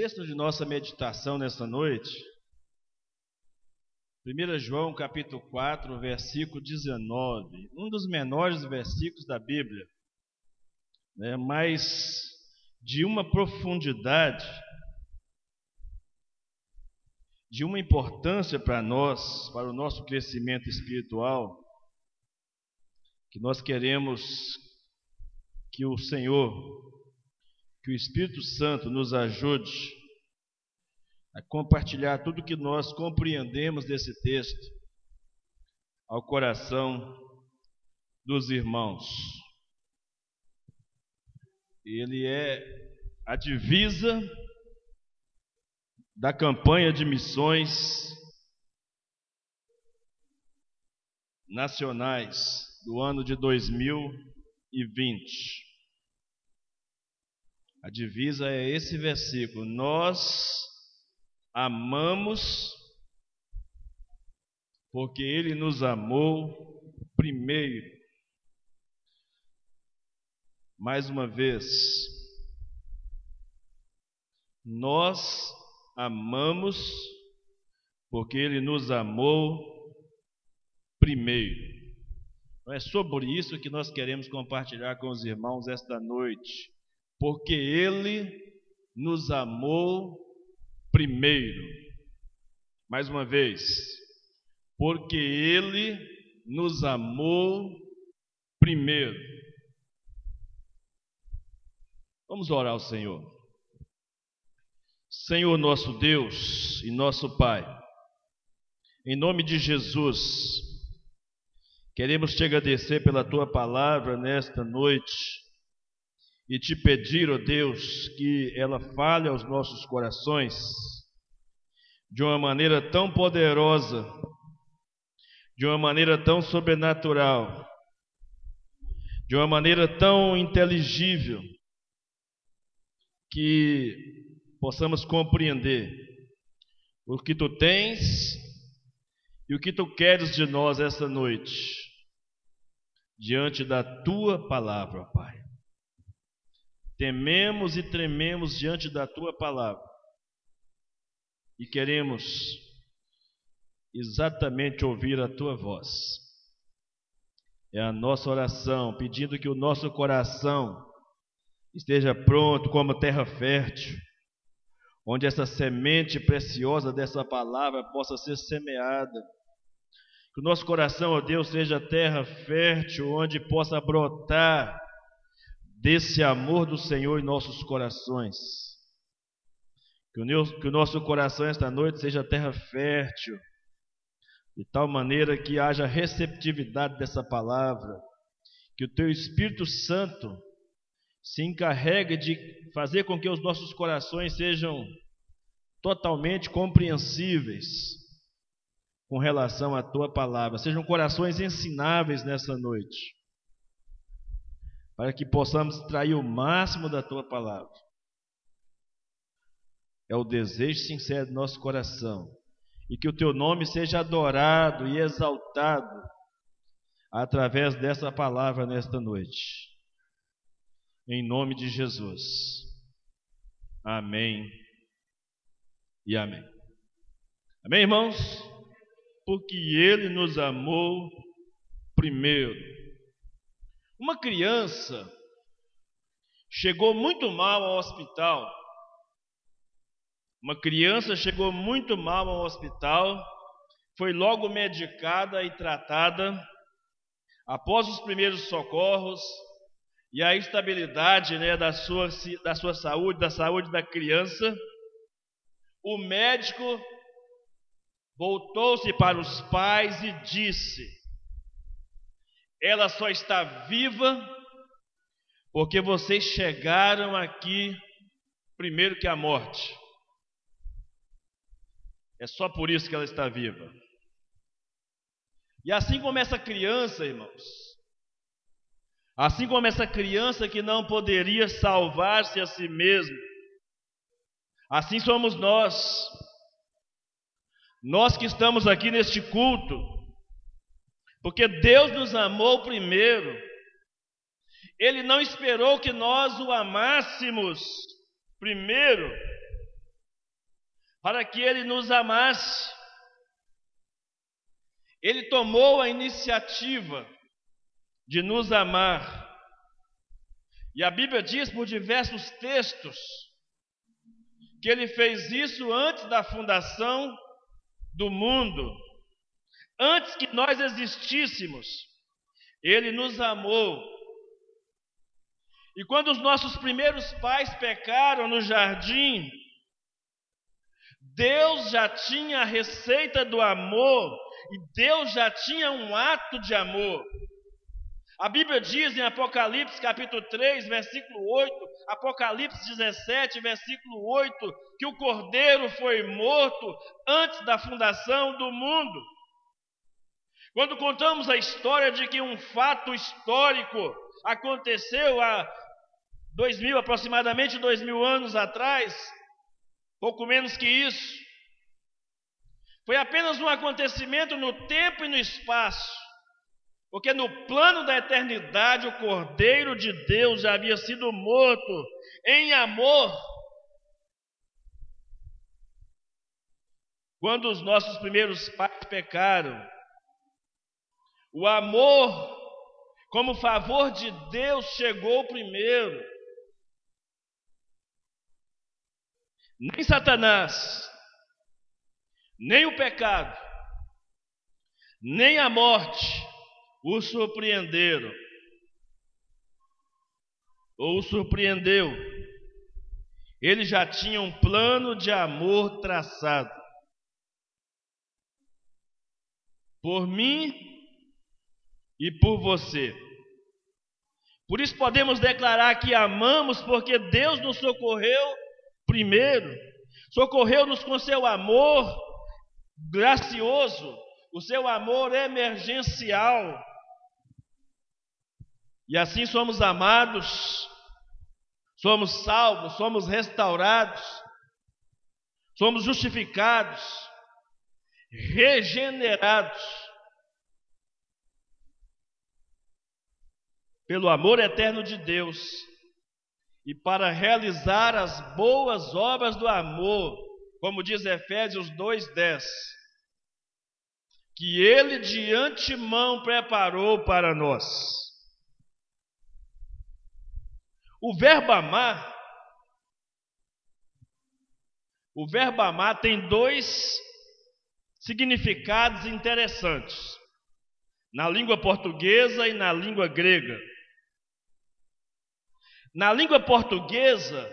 texto de nossa meditação nesta noite, 1 João capítulo 4, versículo 19, um dos menores versículos da Bíblia, né, mas de uma profundidade, de uma importância para nós, para o nosso crescimento espiritual, que nós queremos que o Senhor, que o Espírito Santo nos ajude a compartilhar tudo que nós compreendemos desse texto ao coração dos irmãos. Ele é a divisa da campanha de missões nacionais do ano de 2020. A divisa é esse versículo: Nós amamos porque Ele nos amou primeiro. Mais uma vez, nós amamos porque Ele nos amou primeiro. É sobre isso que nós queremos compartilhar com os irmãos esta noite, porque Ele nos amou primeiro. Mais uma vez, porque Ele nos amou primeiro. Vamos orar ao Senhor. Senhor nosso Deus e nosso Pai, em nome de Jesus, queremos te agradecer pela tua palavra nesta noite e te pedir, ó oh Deus, que ela fale aos nossos corações de uma maneira tão poderosa, de uma maneira tão sobrenatural, de uma maneira tão inteligível, que possamos compreender o que tu tens e o que tu queres de nós esta noite, diante da tua palavra, Pai tememos e trememos diante da tua palavra e queremos exatamente ouvir a tua voz. É a nossa oração, pedindo que o nosso coração esteja pronto como terra fértil, onde essa semente preciosa dessa palavra possa ser semeada. Que o nosso coração, ó Deus, seja terra fértil, onde possa brotar desse amor do Senhor em nossos corações. Que o, nosso coração esta noite seja terra fértil, de tal maneira que haja receptividade dessa palavra, que o teu Espírito Santo se encarregue de fazer com que os nossos corações sejam totalmente compreensíveis com relação à tua palavra, sejam corações ensináveis nessa noite para que possamos extrair o máximo da tua palavra. É o desejo sincero do nosso coração. E que o teu nome seja adorado e exaltado através dessa palavra nesta noite. Em nome de Jesus. Amém e amém. Amém, irmãos? Porque Ele nos amou primeiro. Uma criança chegou muito mal ao hospital. Uma criança chegou muito mal ao hospital, foi logo medicada e tratada. Após os primeiros socorros e a estabilidade né, da, sua, da sua saúde, da saúde da criança, o médico voltou-se para os pais e disse: ela só está viva porque vocês chegaram aqui primeiro que a morte. É só por isso que ela está viva. E assim como essa criança, irmãos, assim como essa criança que não poderia salvar-se a si mesmo, assim somos nós. Nós que estamos aqui neste culto, porque Deus nos amou primeiro. Ele não esperou que nós o amássemos primeiro para que ele nos amasse. Ele tomou a iniciativa de nos amar. E a Bíblia diz por diversos textos que ele fez isso antes da fundação do mundo, antes que nós existíssemos. Ele nos amou. E quando os nossos primeiros pais pecaram no jardim, Deus já tinha a receita do amor e Deus já tinha um ato de amor. A Bíblia diz em Apocalipse capítulo 3, versículo 8, Apocalipse 17, versículo 8, que o cordeiro foi morto antes da fundação do mundo. Quando contamos a história de que um fato histórico aconteceu há dois mil, aproximadamente dois mil anos atrás, pouco menos que isso, foi apenas um acontecimento no tempo e no espaço porque no plano da eternidade o Cordeiro de Deus já havia sido morto em amor. Quando os nossos primeiros pais pecaram, o amor, como favor de Deus, chegou primeiro. Nem Satanás, nem o pecado, nem a morte, o surpreenderam, ou o surpreendeu. Ele já tinha um plano de amor traçado. Por mim e por você. Por isso podemos declarar que amamos, porque Deus nos socorreu primeiro, socorreu-nos com seu amor gracioso, o seu amor emergencial. E assim somos amados, somos salvos, somos restaurados, somos justificados, regenerados pelo amor eterno de Deus e para realizar as boas obras do amor, como diz Efésios 2:10, que ele de antemão preparou para nós. O verbo amar, o verbo amar tem dois significados interessantes, na língua portuguesa e na língua grega. Na língua portuguesa,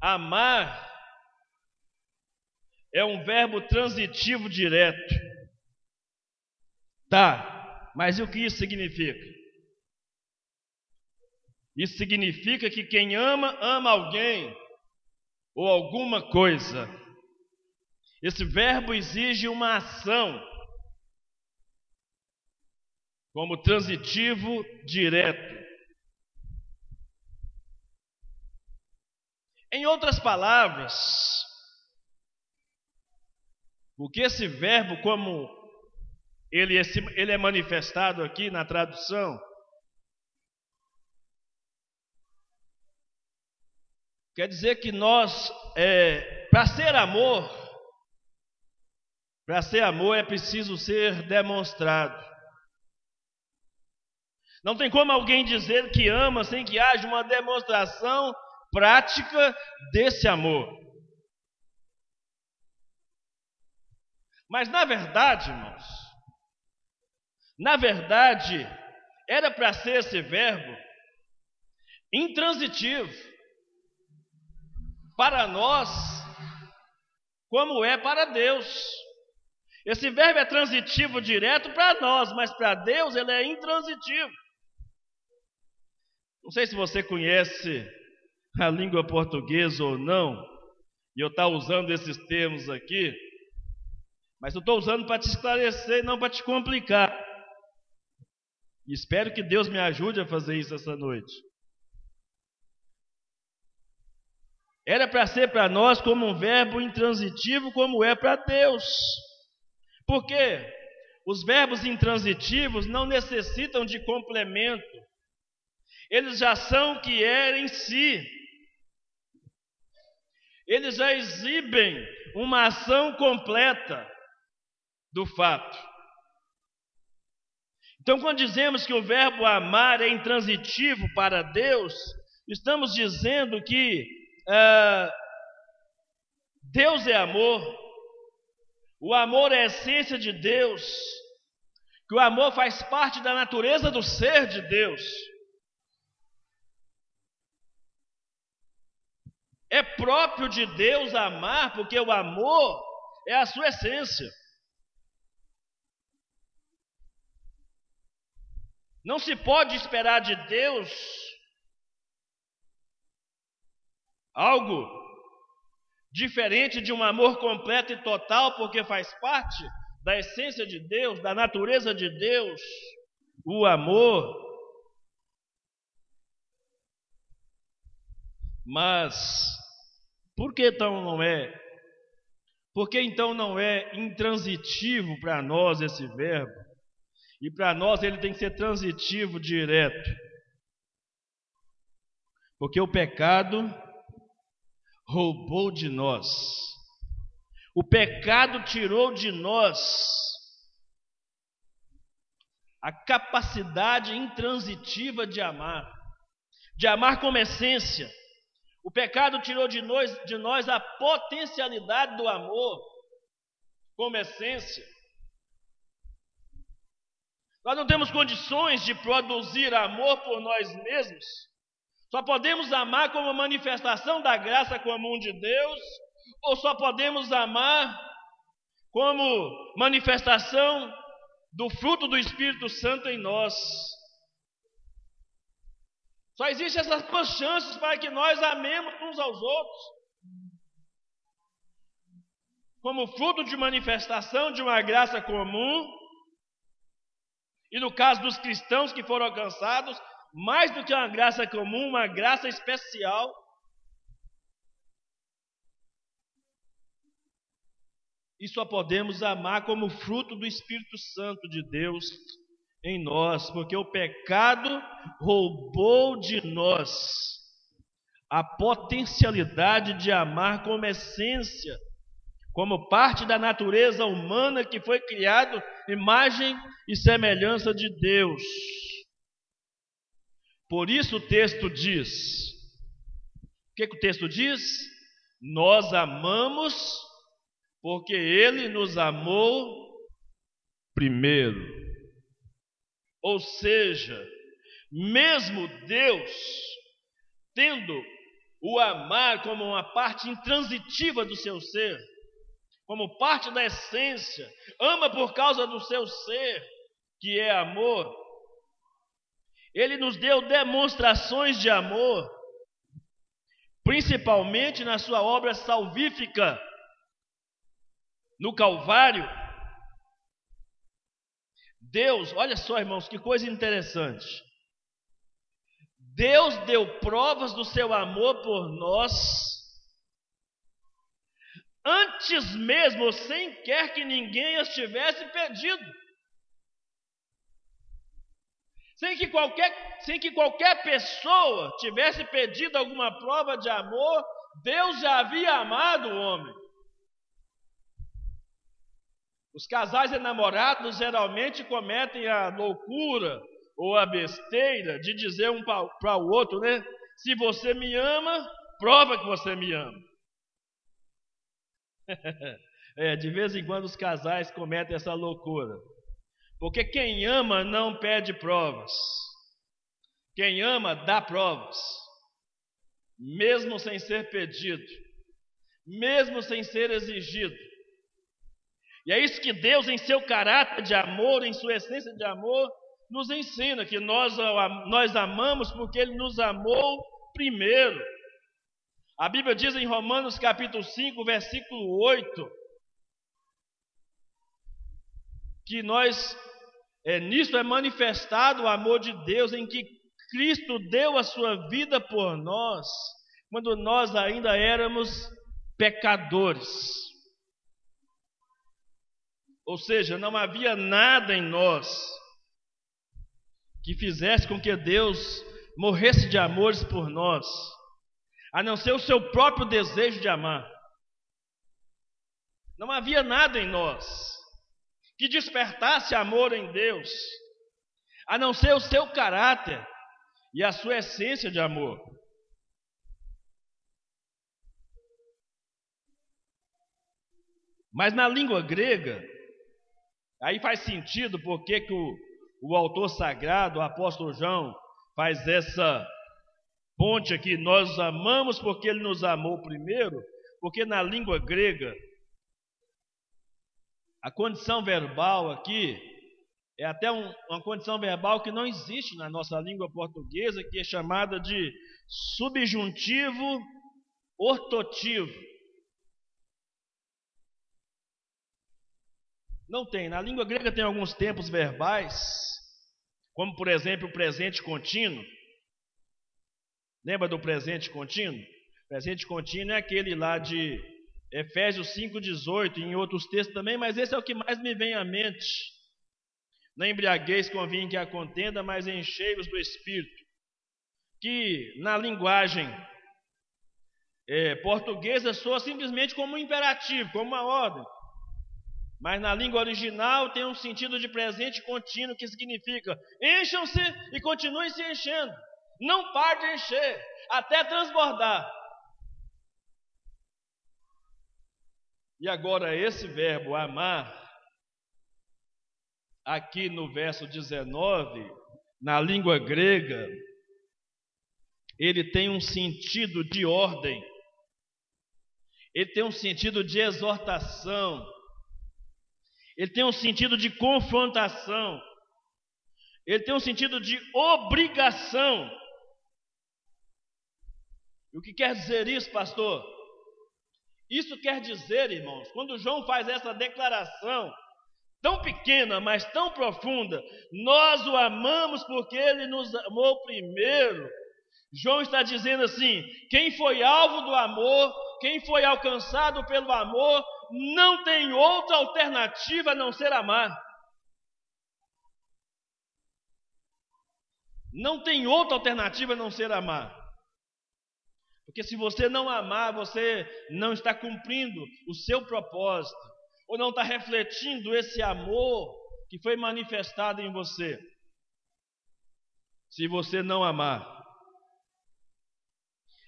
amar é um verbo transitivo direto. Tá, mas e o que isso significa? Isso significa que quem ama, ama alguém ou alguma coisa. Esse verbo exige uma ação, como transitivo direto. Em outras palavras, o que esse verbo, como ele é, ele é manifestado aqui na tradução, Quer dizer que nós, é, para ser amor, para ser amor é preciso ser demonstrado. Não tem como alguém dizer que ama sem que haja uma demonstração prática desse amor. Mas na verdade, irmãos, na verdade, era para ser esse verbo intransitivo para nós como é para Deus. Esse verbo é transitivo direto para nós, mas para Deus ele é intransitivo. Não sei se você conhece a língua portuguesa ou não, e eu estou usando esses termos aqui, mas eu estou usando para te esclarecer e não para te complicar. E espero que Deus me ajude a fazer isso essa noite. Era para ser para nós como um verbo intransitivo, como é para Deus. Por quê? Os verbos intransitivos não necessitam de complemento. Eles já são o que é em si. Eles já exibem uma ação completa do fato. Então, quando dizemos que o verbo amar é intransitivo para Deus, estamos dizendo que uh, Deus é amor, o amor é a essência de Deus, que o amor faz parte da natureza do ser de Deus. É próprio de Deus amar, porque o amor é a sua essência. Não se pode esperar de Deus algo diferente de um amor completo e total, porque faz parte da essência de Deus, da natureza de Deus, o amor. Mas por que então não é? Por que então não é intransitivo para nós esse verbo? E para nós ele tem que ser transitivo direto. Porque o pecado roubou de nós. O pecado tirou de nós a capacidade intransitiva de amar, de amar como essência o pecado tirou de nós, de nós a potencialidade do amor como essência. Nós não temos condições de produzir amor por nós mesmos. Só podemos amar como manifestação da graça comum de Deus, ou só podemos amar como manifestação do fruto do Espírito Santo em nós. Só existem essas duas chances para que nós amemos uns aos outros. Como fruto de manifestação de uma graça comum, e no caso dos cristãos que foram alcançados, mais do que uma graça comum, uma graça especial. E só podemos amar como fruto do Espírito Santo de Deus em nós, porque o pecado roubou de nós a potencialidade de amar como essência, como parte da natureza humana que foi criado imagem e semelhança de Deus. Por isso o texto diz: o que, que o texto diz? Nós amamos porque Ele nos amou primeiro. Ou seja, mesmo Deus, tendo o amar como uma parte intransitiva do seu ser, como parte da essência, ama por causa do seu ser, que é amor. Ele nos deu demonstrações de amor, principalmente na sua obra salvífica no Calvário Deus, olha só, irmãos, que coisa interessante. Deus deu provas do seu amor por nós, antes mesmo, sem quer que ninguém as tivesse pedido. Sem que, qualquer, sem que qualquer pessoa tivesse pedido alguma prova de amor, Deus já havia amado o homem. Os casais enamorados geralmente cometem a loucura ou a besteira de dizer um para o outro, né? Se você me ama, prova que você me ama. é, de vez em quando os casais cometem essa loucura. Porque quem ama não pede provas. Quem ama dá provas. Mesmo sem ser pedido. Mesmo sem ser exigido. E é isso que Deus, em seu caráter de amor, em sua essência de amor, nos ensina: que nós, nós amamos porque Ele nos amou primeiro. A Bíblia diz em Romanos capítulo 5, versículo 8, que nós, é, nisso é manifestado o amor de Deus, em que Cristo deu a sua vida por nós, quando nós ainda éramos pecadores. Ou seja, não havia nada em nós que fizesse com que Deus morresse de amores por nós. a não ser o seu próprio desejo de amar. Não havia nada em nós que despertasse amor em Deus, a não ser o seu caráter e a sua essência de amor. Mas na língua grega, aí faz sentido porque que o, o autor sagrado, o apóstolo João, faz essa ponte aqui. Nós amamos porque ele nos amou primeiro, porque na língua grega, a condição verbal aqui é até um, uma condição verbal que não existe na nossa língua portuguesa, que é chamada de subjuntivo ortotivo. Não tem. Na língua grega tem alguns tempos verbais, como por exemplo o presente contínuo. Lembra do presente contínuo? Presente contínuo é aquele lá de Efésios 5,18, em outros textos também, mas esse é o que mais me vem à mente. Não embriagueis com vinho que a contenda, mas enchei-vos do Espírito. Que na linguagem é, portuguesa soa simplesmente como um imperativo, como uma ordem. Mas na língua original tem um sentido de presente contínuo que significa encham-se e continuem se enchendo. Não pare de encher até transbordar. E agora esse verbo amar, aqui no verso 19, na língua grega, ele tem um sentido de ordem, ele tem um sentido de exortação, ele tem um sentido de confrontação, ele tem um sentido de obrigação. E o que quer dizer isso, pastor? Isso quer dizer, irmãos, quando João faz essa declaração, tão pequena, mas tão profunda, nós o amamos porque ele nos amou primeiro. João está dizendo assim: quem foi alvo do amor, quem foi alcançado pelo amor, não tem outra alternativa a não ser amar. Não tem outra alternativa a não ser amar. Porque se você não amar, você não está cumprindo o seu propósito, ou não está refletindo esse amor que foi manifestado em você. Se você não amar.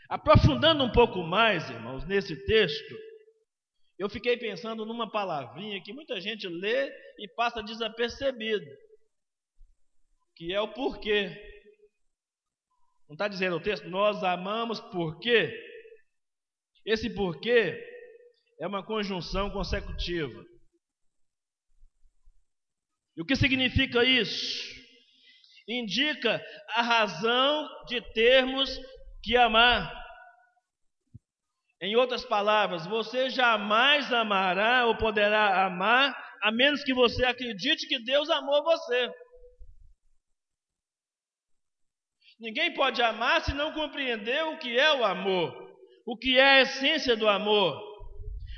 Aprofundando um pouco mais, irmãos, nesse texto, eu fiquei pensando numa palavrinha que muita gente lê e passa desapercebido, que é o porquê. Não está dizendo o texto, nós amamos porque. Esse porquê é uma conjunção consecutiva. E o que significa isso? Indica a razão de termos que amar. Em outras palavras, você jamais amará ou poderá amar a menos que você acredite que Deus amou você. Ninguém pode amar se não compreender o que é o amor, o que é a essência do amor.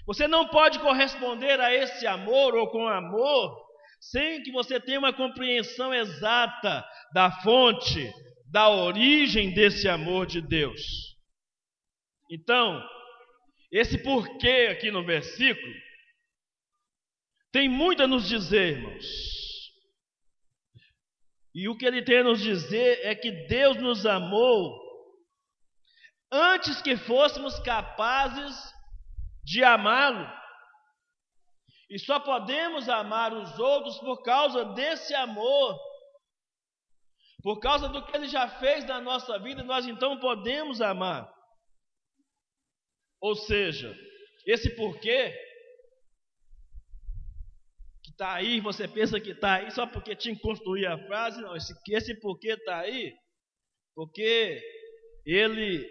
Você não pode corresponder a esse amor ou com amor sem que você tenha uma compreensão exata da fonte, da origem desse amor de Deus. Então, esse porquê aqui no versículo tem muito a nos dizer, irmãos. E o que ele tem a nos dizer é que Deus nos amou antes que fôssemos capazes de amá-lo. E só podemos amar os outros por causa desse amor. Por causa do que ele já fez na nossa vida, nós então podemos amar. Ou seja, esse porquê que está aí, você pensa que está aí só porque tinha que construir a frase, não, esse, esse porquê está aí, porque ele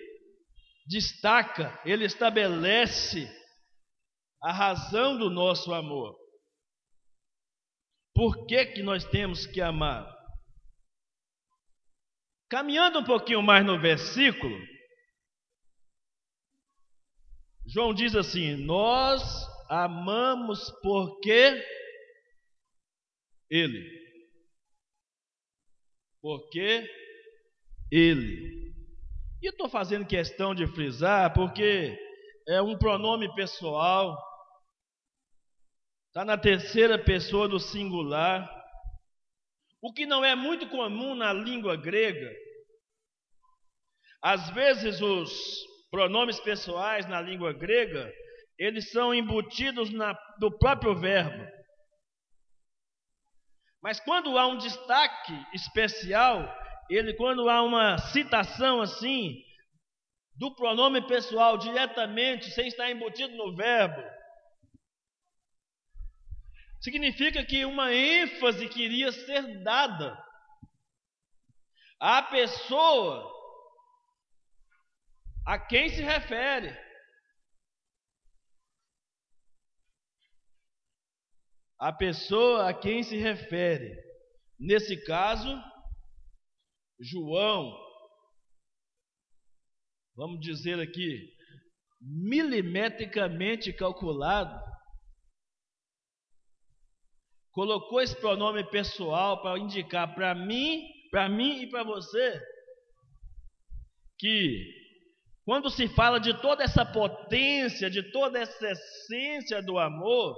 destaca, ele estabelece a razão do nosso amor. Por que, que nós temos que amar? Caminhando um pouquinho mais no versículo, João diz assim: Nós amamos porque Ele. Porque Ele. E estou fazendo questão de frisar porque é um pronome pessoal, está na terceira pessoa do singular, o que não é muito comum na língua grega. Às vezes os pronomes pessoais na língua grega, eles são embutidos na, do próprio verbo. Mas quando há um destaque especial, ele quando há uma citação assim do pronome pessoal diretamente, sem estar embutido no verbo, significa que uma ênfase queria ser dada à pessoa a quem se refere. A pessoa a quem se refere. Nesse caso, João, vamos dizer aqui, milimetricamente calculado, colocou esse pronome pessoal para indicar para mim, para mim e para você que quando se fala de toda essa potência, de toda essa essência do amor,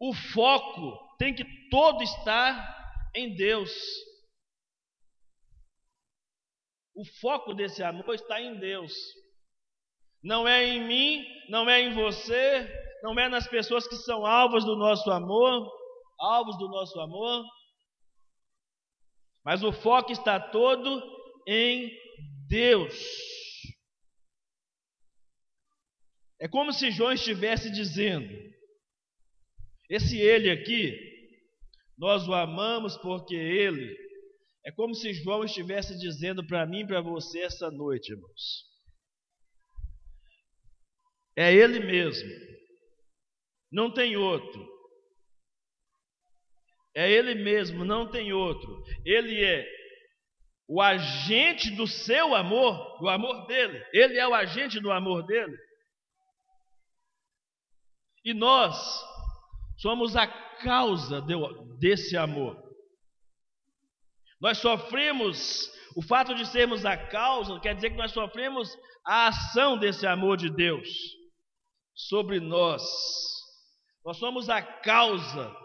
o foco tem que todo estar em Deus. O foco desse amor está em Deus. Não é em mim, não é em você, não é nas pessoas que são alvos do nosso amor, alvos do nosso amor. Mas o foco está todo em Deus. É como se João estivesse dizendo: esse ele aqui, nós o amamos porque ele. É como se João estivesse dizendo para mim e para você essa noite, irmãos. É ele mesmo. Não tem outro. É ele mesmo, não tem outro. Ele é o agente do seu amor, do amor dele. Ele é o agente do amor dele. E nós somos a causa de, desse amor. Nós sofremos, o fato de sermos a causa, quer dizer que nós sofremos a ação desse amor de Deus sobre nós. Nós somos a causa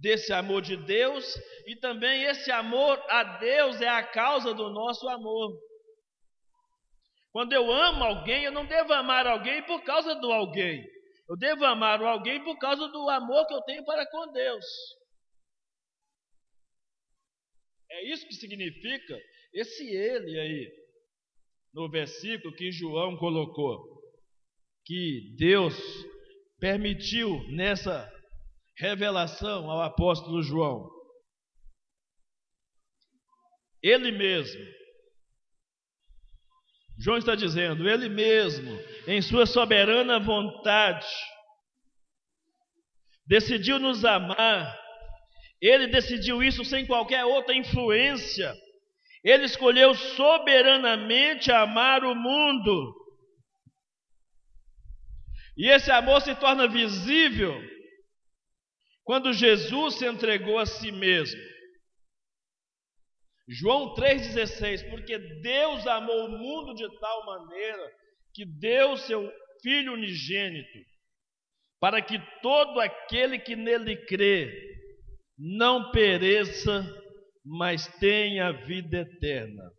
desse amor de Deus e também esse amor a Deus é a causa do nosso amor. Quando eu amo alguém, eu não devo amar alguém por causa do alguém. Eu devo amar alguém por causa do amor que eu tenho para com Deus. É isso que significa esse ele aí, no versículo que João colocou, que Deus permitiu nessa revelação ao apóstolo João. Ele mesmo João está dizendo, ele mesmo, em sua soberana vontade, decidiu nos amar. Ele decidiu isso sem qualquer outra influência. Ele escolheu soberanamente amar o mundo. E esse amor se torna visível quando Jesus se entregou a si mesmo. João 3,16: Porque Deus amou o mundo de tal maneira que deu seu Filho unigênito, para que todo aquele que nele crê não pereça, mas tenha vida eterna.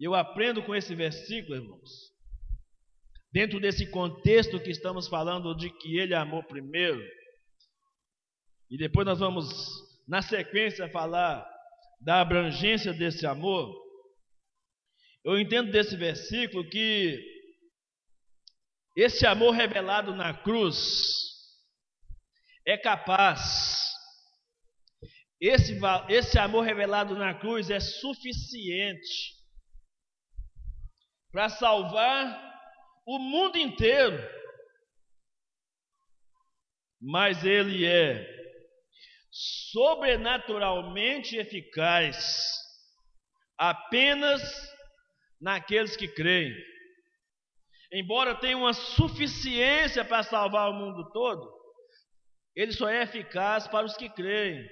Eu aprendo com esse versículo, irmãos, dentro desse contexto que estamos falando de que ele amou primeiro, e depois nós vamos, na sequência, falar da abrangência desse amor, eu entendo desse versículo que esse amor revelado na cruz é capaz, esse, esse amor revelado na cruz é suficiente para salvar o mundo inteiro, mas ele é sobrenaturalmente eficaz apenas naqueles que creem. Embora tenha uma suficiência para salvar o mundo todo, ele só é eficaz para os que creem.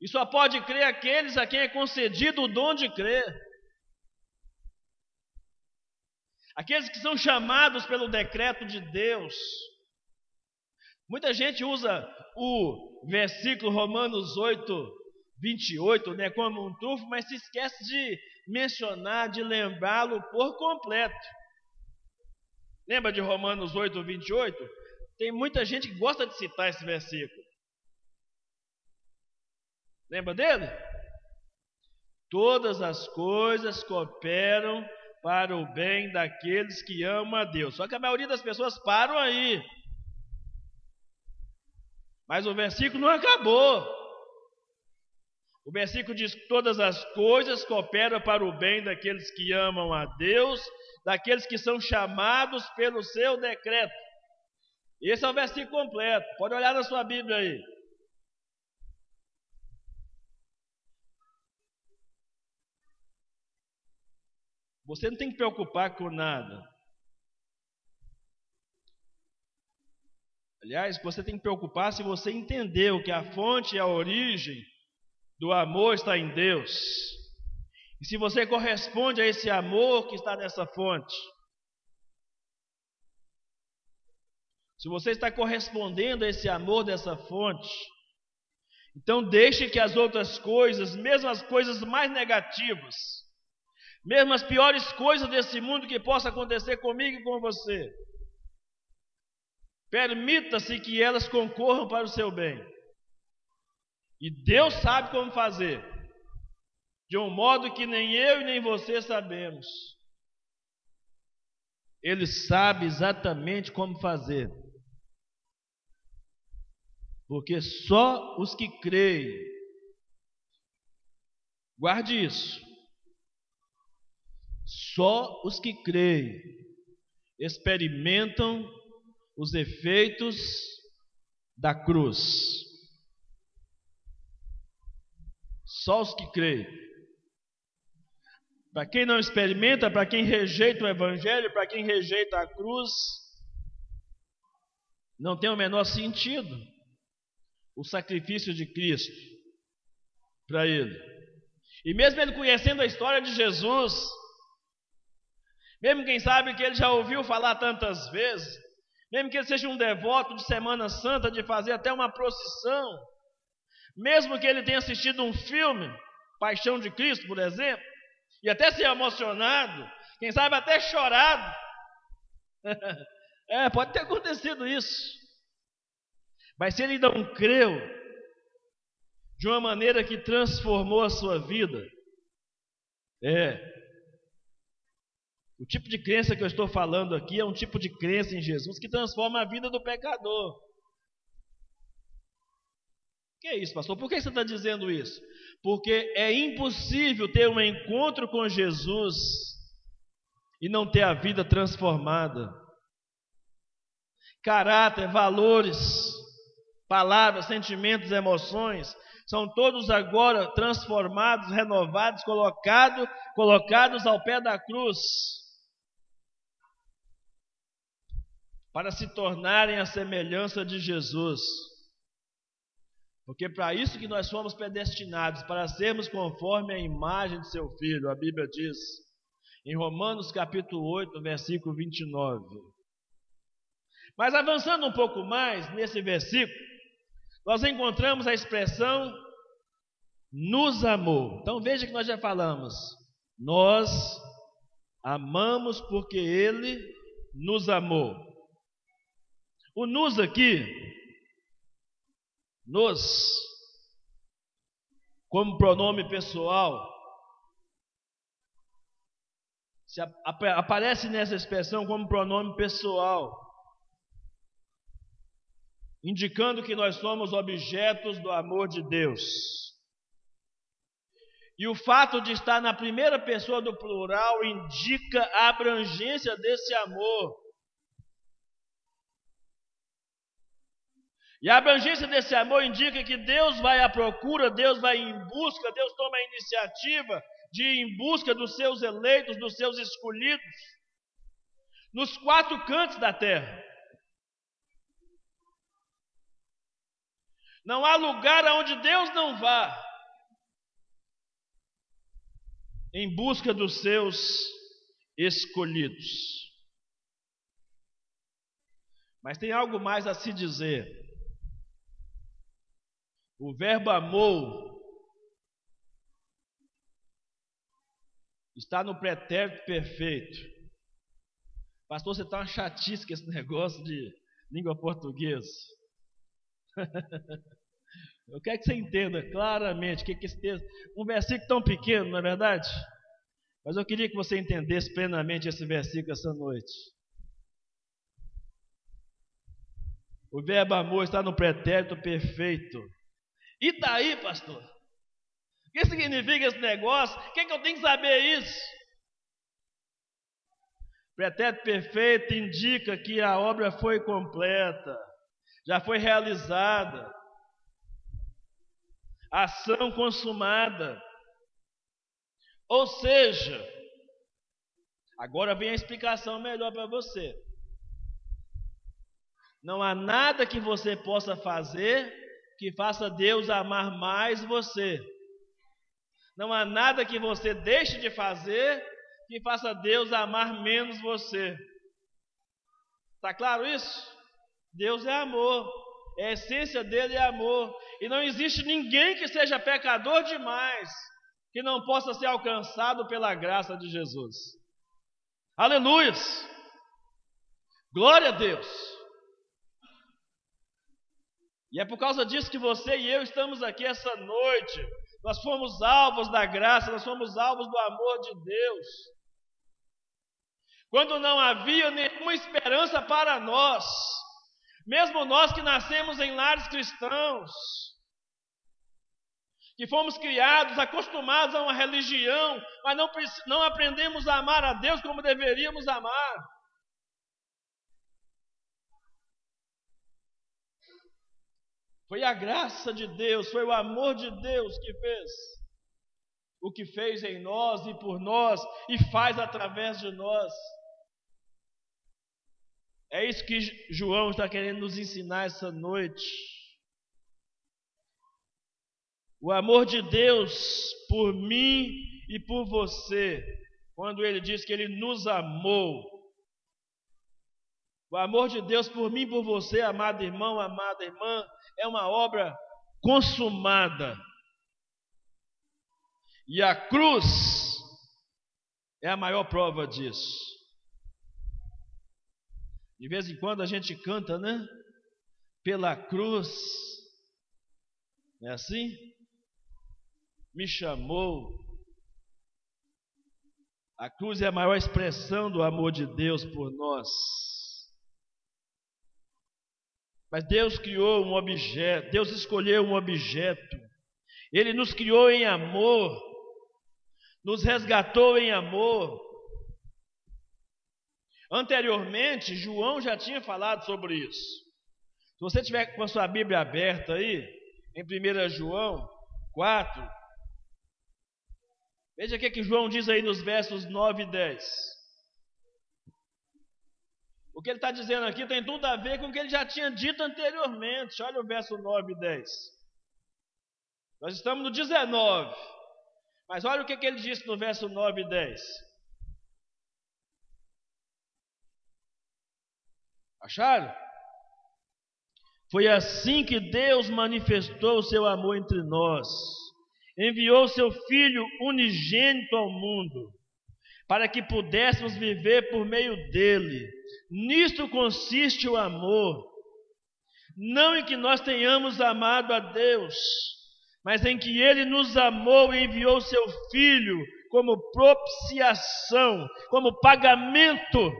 E só pode crer aqueles a quem é concedido o dom de crer. Aqueles que são chamados pelo decreto de Deus. Muita gente usa o versículo Romanos 8, 28, né, como um trufo, mas se esquece de mencionar, de lembrá-lo por completo. Lembra de Romanos 8, 28? Tem muita gente que gosta de citar esse versículo. Lembra dele? Todas as coisas cooperam para o bem daqueles que amam a Deus. Só que a maioria das pessoas param aí. Mas o versículo não acabou. O versículo diz: Todas as coisas cooperam para o bem daqueles que amam a Deus, daqueles que são chamados pelo seu decreto. Esse é o versículo completo. Pode olhar na sua Bíblia aí. Você não tem que preocupar com nada. Aliás, você tem que preocupar se você entendeu que a fonte e a origem do amor está em Deus. E se você corresponde a esse amor que está nessa fonte. Se você está correspondendo a esse amor dessa fonte, então deixe que as outras coisas, mesmo as coisas mais negativas, mesmo as piores coisas desse mundo que possa acontecer comigo e com você. Permita-se que elas concorram para o seu bem. E Deus sabe como fazer, de um modo que nem eu e nem você sabemos. Ele sabe exatamente como fazer. Porque só os que creem, guarde isso, só os que creem experimentam os efeitos da cruz. Só os que creem. Para quem não experimenta, para quem rejeita o Evangelho, para quem rejeita a cruz, não tem o menor sentido o sacrifício de Cristo para ele. E mesmo ele conhecendo a história de Jesus, mesmo quem sabe que ele já ouviu falar tantas vezes, mesmo que ele seja um devoto de Semana Santa, de fazer até uma procissão, mesmo que ele tenha assistido um filme, Paixão de Cristo, por exemplo, e até se emocionado, quem sabe até chorado. é, pode ter acontecido isso. Mas se ele não creu de uma maneira que transformou a sua vida, é, o tipo de crença que eu estou falando aqui é um tipo de crença em Jesus que transforma a vida do pecador. Que é isso, pastor? Por que você está dizendo isso? Porque é impossível ter um encontro com Jesus e não ter a vida transformada. Caráter, valores, palavras, sentimentos, emoções são todos agora transformados, renovados, colocados, colocados ao pé da cruz. Para se tornarem a semelhança de Jesus. Porque para isso que nós fomos predestinados, para sermos conforme a imagem de seu filho, a Bíblia diz em Romanos capítulo 8, versículo 29. Mas avançando um pouco mais nesse versículo, nós encontramos a expressão nos amou. Então veja que nós já falamos, nós amamos porque ele nos amou. O nos aqui, nos, como pronome pessoal, se aparece nessa expressão como pronome pessoal, indicando que nós somos objetos do amor de Deus. E o fato de estar na primeira pessoa do plural indica a abrangência desse amor. E a abrangência desse amor indica que Deus vai à procura, Deus vai em busca, Deus toma a iniciativa de ir em busca dos seus eleitos, dos seus escolhidos, nos quatro cantos da terra. Não há lugar aonde Deus não vá em busca dos seus escolhidos. Mas tem algo mais a se dizer o verbo amou está no pretérito perfeito. Pastor, você está uma chatice com esse negócio de língua portuguesa. Eu quero que você entenda claramente que, que esse texto, um versículo tão pequeno, não é verdade? Mas eu queria que você entendesse plenamente esse versículo essa noite. O verbo amor está no pretérito perfeito. E daí, pastor? O que significa esse negócio? O que, é que eu tenho que saber isso? Pretérito perfeito indica que a obra foi completa, já foi realizada, ação consumada. Ou seja, agora vem a explicação melhor para você. Não há nada que você possa fazer que faça Deus amar mais você. Não há nada que você deixe de fazer que faça Deus amar menos você. Está claro isso? Deus é amor. A essência dele é amor. E não existe ninguém que seja pecador demais que não possa ser alcançado pela graça de Jesus. Aleluia! Glória a Deus! E é por causa disso que você e eu estamos aqui essa noite. Nós fomos alvos da graça, nós fomos alvos do amor de Deus. Quando não havia nenhuma esperança para nós, mesmo nós que nascemos em lares cristãos, que fomos criados, acostumados a uma religião, mas não, não aprendemos a amar a Deus como deveríamos amar. Foi a graça de Deus, foi o amor de Deus que fez o que fez em nós e por nós e faz através de nós. É isso que João está querendo nos ensinar essa noite. O amor de Deus por mim e por você, quando ele diz que ele nos amou. O amor de Deus por mim e por você, amado irmão, amada irmã, é uma obra consumada. E a cruz é a maior prova disso. De vez em quando a gente canta, né? Pela cruz. É assim? Me chamou. A cruz é a maior expressão do amor de Deus por nós. Mas Deus criou um objeto, Deus escolheu um objeto. Ele nos criou em amor, nos resgatou em amor. Anteriormente, João já tinha falado sobre isso. Se você tiver com a sua Bíblia aberta aí, em 1 João 4, veja o que, que João diz aí nos versos 9 e 10. O que ele está dizendo aqui tem tudo a ver com o que ele já tinha dito anteriormente. Olha o verso 9 e 10. Nós estamos no 19. Mas olha o que, que ele disse no verso 9 e 10. Acharam? Foi assim que Deus manifestou o seu amor entre nós. Enviou seu Filho unigênito ao mundo, para que pudéssemos viver por meio dele. Nisto consiste o amor, não em que nós tenhamos amado a Deus, mas em que Ele nos amou e enviou Seu Filho como propiciação, como pagamento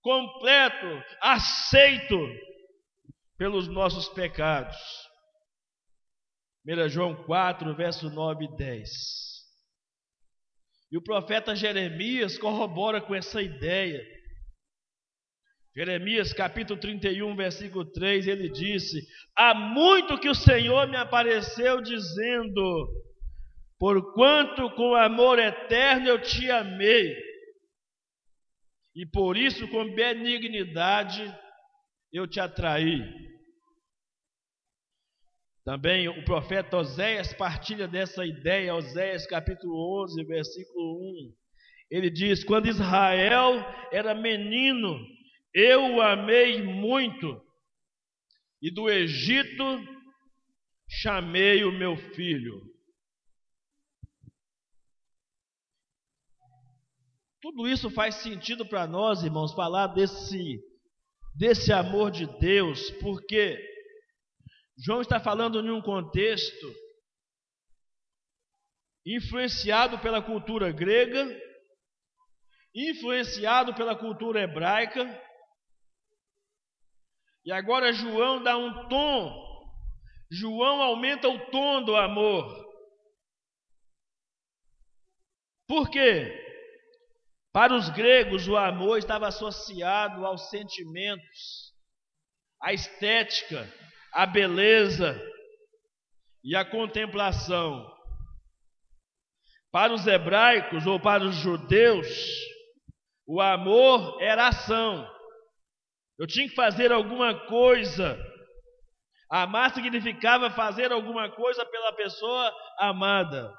completo, aceito pelos nossos pecados. 1 João 4, verso 9 e 10. E o profeta Jeremias corrobora com essa ideia. Jeremias capítulo 31, versículo 3, ele disse: Há muito que o Senhor me apareceu dizendo: Porquanto com amor eterno eu te amei, e por isso com benignidade eu te atraí. Também o profeta Oséias partilha dessa ideia, Oséias capítulo 11, versículo 1. Ele diz: Quando Israel era menino, eu o amei muito, e do Egito chamei o meu filho. Tudo isso faz sentido para nós, irmãos, falar desse, desse amor de Deus, porque João está falando em um contexto influenciado pela cultura grega, influenciado pela cultura hebraica, e agora João dá um tom, João aumenta o tom do amor. Por quê? Para os gregos, o amor estava associado aos sentimentos, à estética, a beleza e a contemplação. Para os hebraicos ou para os judeus, o amor era ação. Eu tinha que fazer alguma coisa. Amar significava fazer alguma coisa pela pessoa amada.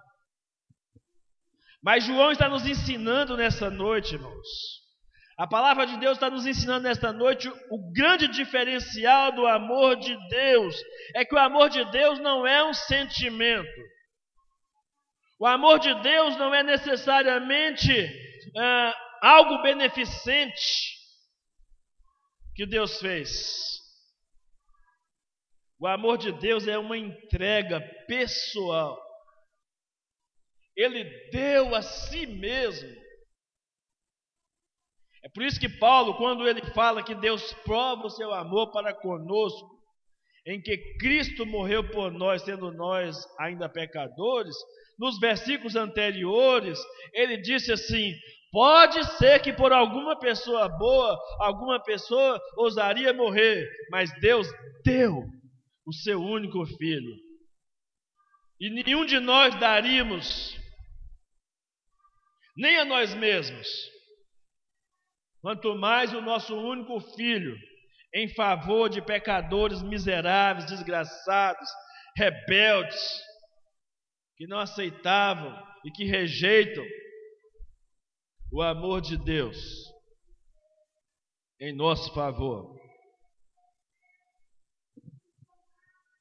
Mas João está nos ensinando nessa noite, irmãos, a palavra de Deus está nos ensinando nesta noite o grande diferencial do amor de Deus é que o amor de Deus não é um sentimento. O amor de Deus não é necessariamente ah, algo beneficente que Deus fez. O amor de Deus é uma entrega pessoal. Ele deu a si mesmo é por isso que Paulo, quando ele fala que Deus prova o seu amor para conosco, em que Cristo morreu por nós, sendo nós ainda pecadores, nos versículos anteriores, ele disse assim: Pode ser que por alguma pessoa boa, alguma pessoa ousaria morrer, mas Deus deu o seu único filho. E nenhum de nós daríamos, nem a nós mesmos, Quanto mais o nosso único filho, em favor de pecadores miseráveis, desgraçados, rebeldes, que não aceitavam e que rejeitam o amor de Deus em nosso favor.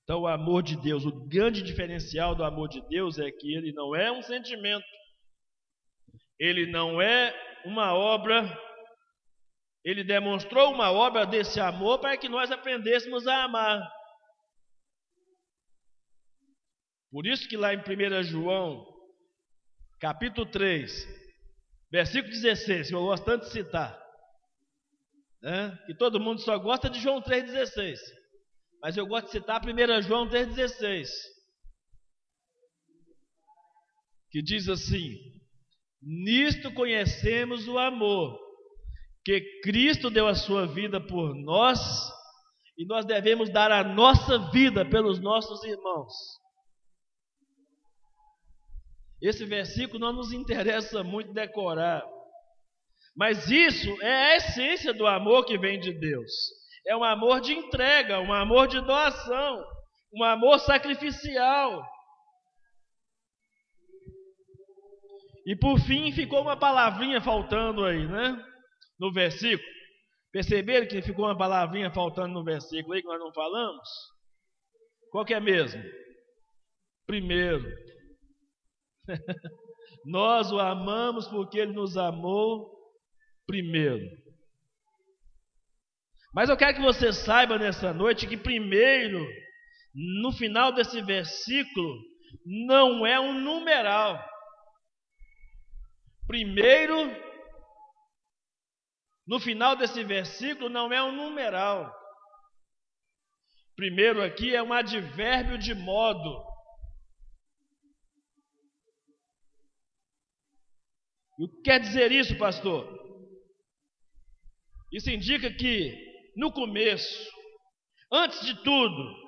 Então, o amor de Deus, o grande diferencial do amor de Deus é que ele não é um sentimento, ele não é uma obra ele demonstrou uma obra desse amor para que nós aprendêssemos a amar. Por isso que lá em 1 João, capítulo 3, versículo 16, eu gosto tanto de citar, né? que todo mundo só gosta de João 3,16, mas eu gosto de citar 1 João 3,16, que diz assim: Nisto conhecemos o amor que Cristo deu a sua vida por nós e nós devemos dar a nossa vida pelos nossos irmãos. Esse versículo não nos interessa muito decorar, mas isso é a essência do amor que vem de Deus. É um amor de entrega, um amor de doação, um amor sacrificial. E por fim ficou uma palavrinha faltando aí, né? No versículo. Perceberam que ficou uma palavrinha faltando no versículo aí que nós não falamos? Qual que é mesmo? Primeiro. nós o amamos porque ele nos amou primeiro. Mas eu quero que você saiba nessa noite que primeiro, no final desse versículo, não é um numeral. Primeiro no final desse versículo não é um numeral. Primeiro aqui é um advérbio de modo. E o que quer dizer isso, pastor? Isso indica que no começo, antes de tudo,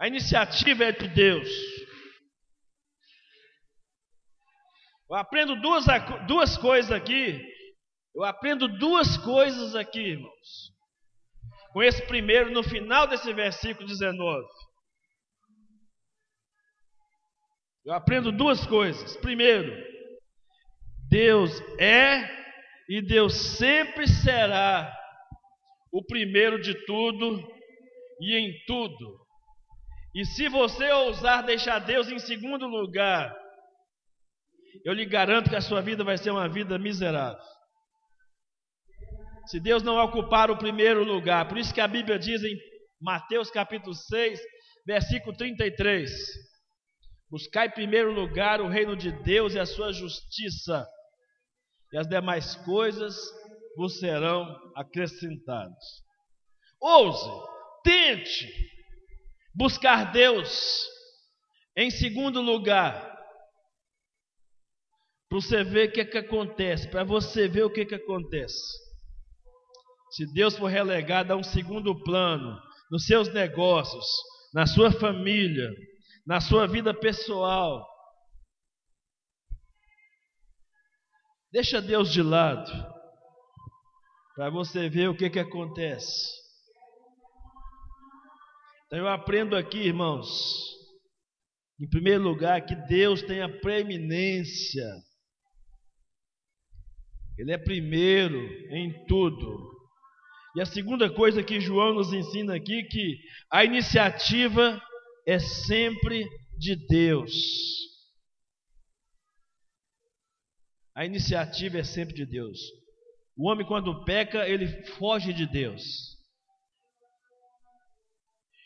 a iniciativa é de Deus. Eu aprendo duas, duas coisas aqui. Eu aprendo duas coisas aqui, irmãos. com esse primeiro no final desse versículo 19. Eu aprendo duas coisas. Primeiro, Deus é e Deus sempre será o primeiro de tudo e em tudo. E se você ousar deixar Deus em segundo lugar, eu lhe garanto que a sua vida vai ser uma vida miserável. Se Deus não ocupar o primeiro lugar, por isso que a Bíblia diz em Mateus capítulo 6, versículo 33: Buscai em primeiro lugar o reino de Deus e a sua justiça, e as demais coisas vos serão acrescentadas. Ouse, tente buscar Deus em segundo lugar, para você ver o que, que acontece, para você ver o que, que acontece. Se Deus for relegado a um segundo plano, nos seus negócios, na sua família, na sua vida pessoal, deixa Deus de lado, para você ver o que, que acontece. Então eu aprendo aqui, irmãos, em primeiro lugar, que Deus tem a preeminência ele é primeiro em tudo. E a segunda coisa que João nos ensina aqui que a iniciativa é sempre de Deus. A iniciativa é sempre de Deus. O homem quando peca, ele foge de Deus.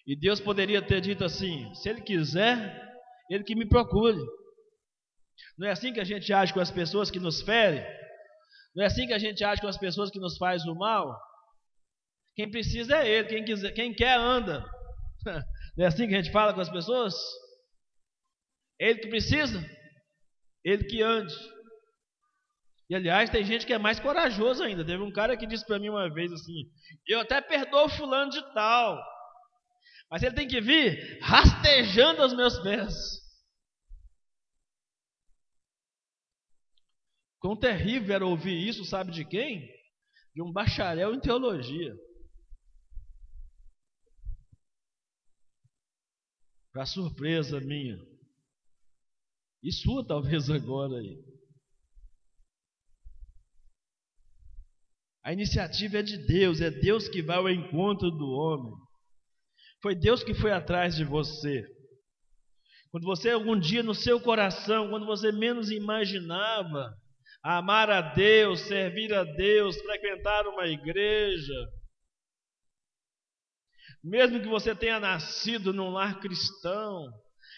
E Deus poderia ter dito assim: se ele quiser, ele que me procure. Não é assim que a gente age com as pessoas que nos ferem? Não é assim que a gente age com as pessoas que nos fazem o mal? Quem precisa é ele, quem, quiser, quem quer anda. Não é assim que a gente fala com as pessoas? Ele que precisa, ele que ande. E aliás, tem gente que é mais corajoso ainda. Teve um cara que disse para mim uma vez assim: Eu até perdoo fulano de tal, mas ele tem que vir rastejando aos meus pés. Quão terrível era ouvir isso, sabe de quem? De um bacharel em teologia. Para surpresa minha. E sua, talvez, agora aí. A iniciativa é de Deus, é Deus que vai ao encontro do homem. Foi Deus que foi atrás de você. Quando você, algum dia no seu coração, quando você menos imaginava, amar a Deus, servir a Deus, frequentar uma igreja. Mesmo que você tenha nascido num lar cristão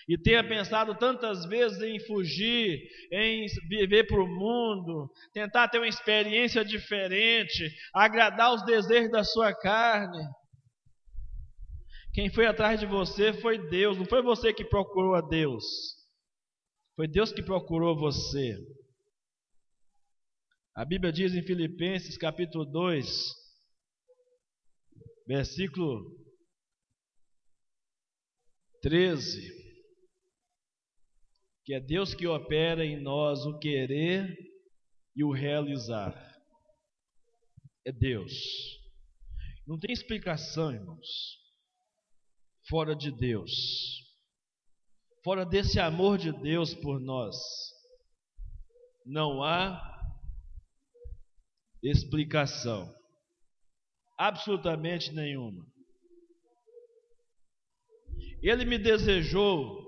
e tenha pensado tantas vezes em fugir, em viver para o mundo, tentar ter uma experiência diferente, agradar os desejos da sua carne. Quem foi atrás de você foi Deus, não foi você que procurou a Deus. Foi Deus que procurou você. A Bíblia diz em Filipenses capítulo 2, versículo 13, que é Deus que opera em nós o querer e o realizar. É Deus. Não tem explicação, irmãos, fora de Deus, fora desse amor de Deus por nós. Não há explicação. Absolutamente nenhuma. Ele me desejou,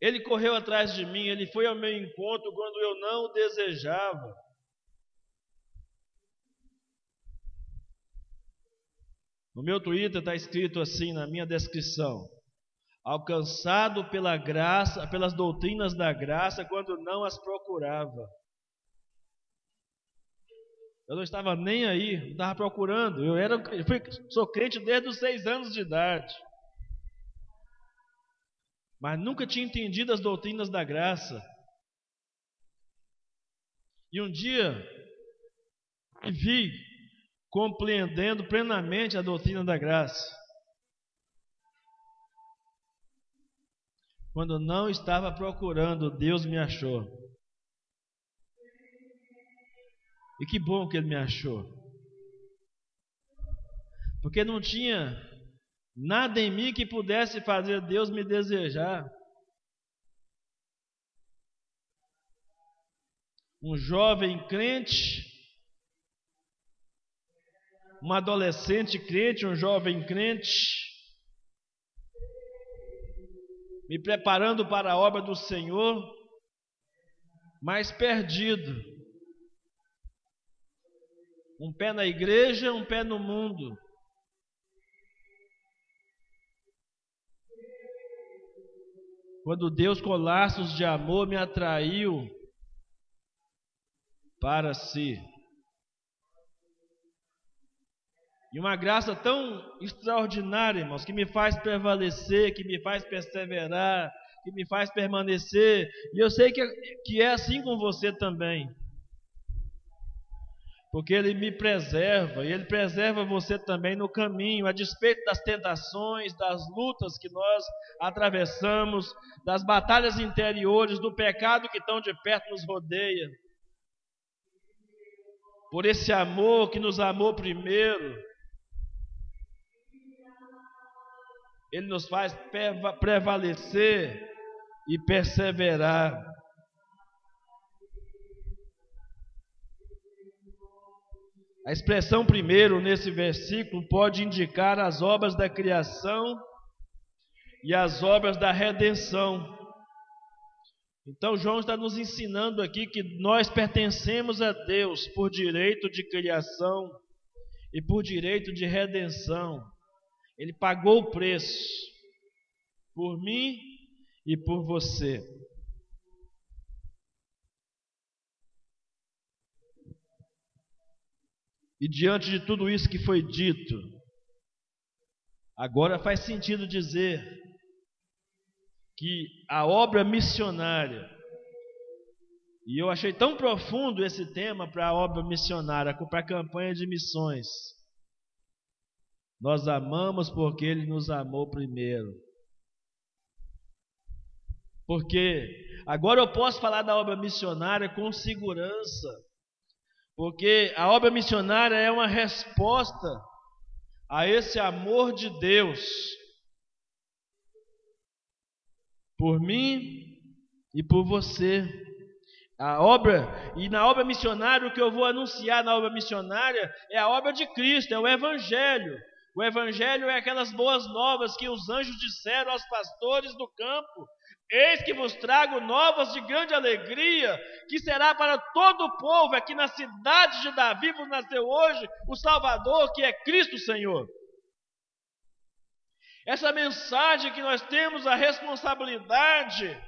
ele correu atrás de mim, ele foi ao meu encontro quando eu não o desejava. No meu Twitter está escrito assim na minha descrição: alcançado pela graça, pelas doutrinas da graça, quando não as procurava. Eu não estava nem aí, não estava procurando. Eu era, fui, sou crente desde os seis anos de idade. Mas nunca tinha entendido as doutrinas da graça. E um dia me vi compreendendo plenamente a doutrina da graça. Quando não estava procurando, Deus me achou. E que bom que ele me achou. Porque não tinha nada em mim que pudesse fazer Deus me desejar. Um jovem crente, um adolescente crente, um jovem crente, me preparando para a obra do Senhor, mas perdido. Um pé na igreja, um pé no mundo. Quando Deus, com laços de amor, me atraiu para si. E uma graça tão extraordinária, irmãos, que me faz prevalecer, que me faz perseverar, que me faz permanecer. E eu sei que, que é assim com você também. Porque Ele me preserva, e Ele preserva você também no caminho, a despeito das tentações, das lutas que nós atravessamos, das batalhas interiores, do pecado que tão de perto nos rodeia. Por esse amor que nos amou primeiro, Ele nos faz prevalecer e perseverar. A expressão primeiro nesse versículo pode indicar as obras da criação e as obras da redenção. Então, João está nos ensinando aqui que nós pertencemos a Deus por direito de criação e por direito de redenção. Ele pagou o preço por mim e por você. E diante de tudo isso que foi dito, agora faz sentido dizer que a obra missionária, e eu achei tão profundo esse tema para a obra missionária, para a campanha de missões, nós amamos porque Ele nos amou primeiro. Porque agora eu posso falar da obra missionária com segurança. Porque a obra missionária é uma resposta a esse amor de Deus por mim e por você. A obra, e na obra missionária, o que eu vou anunciar na obra missionária é a obra de Cristo, é o Evangelho. O Evangelho é aquelas boas novas que os anjos disseram aos pastores do campo: Eis que vos trago novas de grande alegria, que será para todo o povo. Aqui na cidade de Davi vos nasceu hoje o Salvador, que é Cristo Senhor. Essa mensagem que nós temos a responsabilidade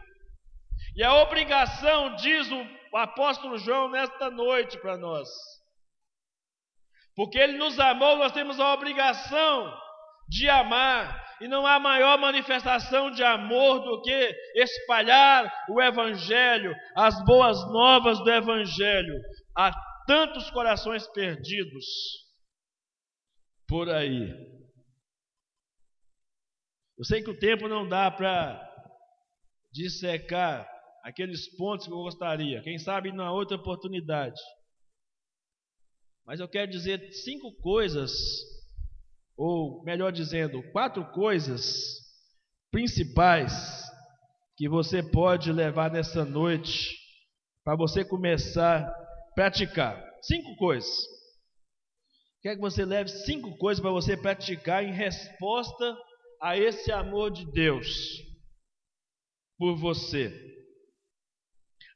e a obrigação, diz o apóstolo João nesta noite para nós porque Ele nos amou, nós temos a obrigação de amar. E não há maior manifestação de amor do que espalhar o Evangelho, as boas novas do Evangelho, a tantos corações perdidos por aí. Eu sei que o tempo não dá para dissecar aqueles pontos que eu gostaria. Quem sabe na outra oportunidade. Mas eu quero dizer cinco coisas, ou melhor dizendo, quatro coisas principais que você pode levar nessa noite para você começar a praticar. Cinco coisas. Quer que você leve cinco coisas para você praticar em resposta a esse amor de Deus por você.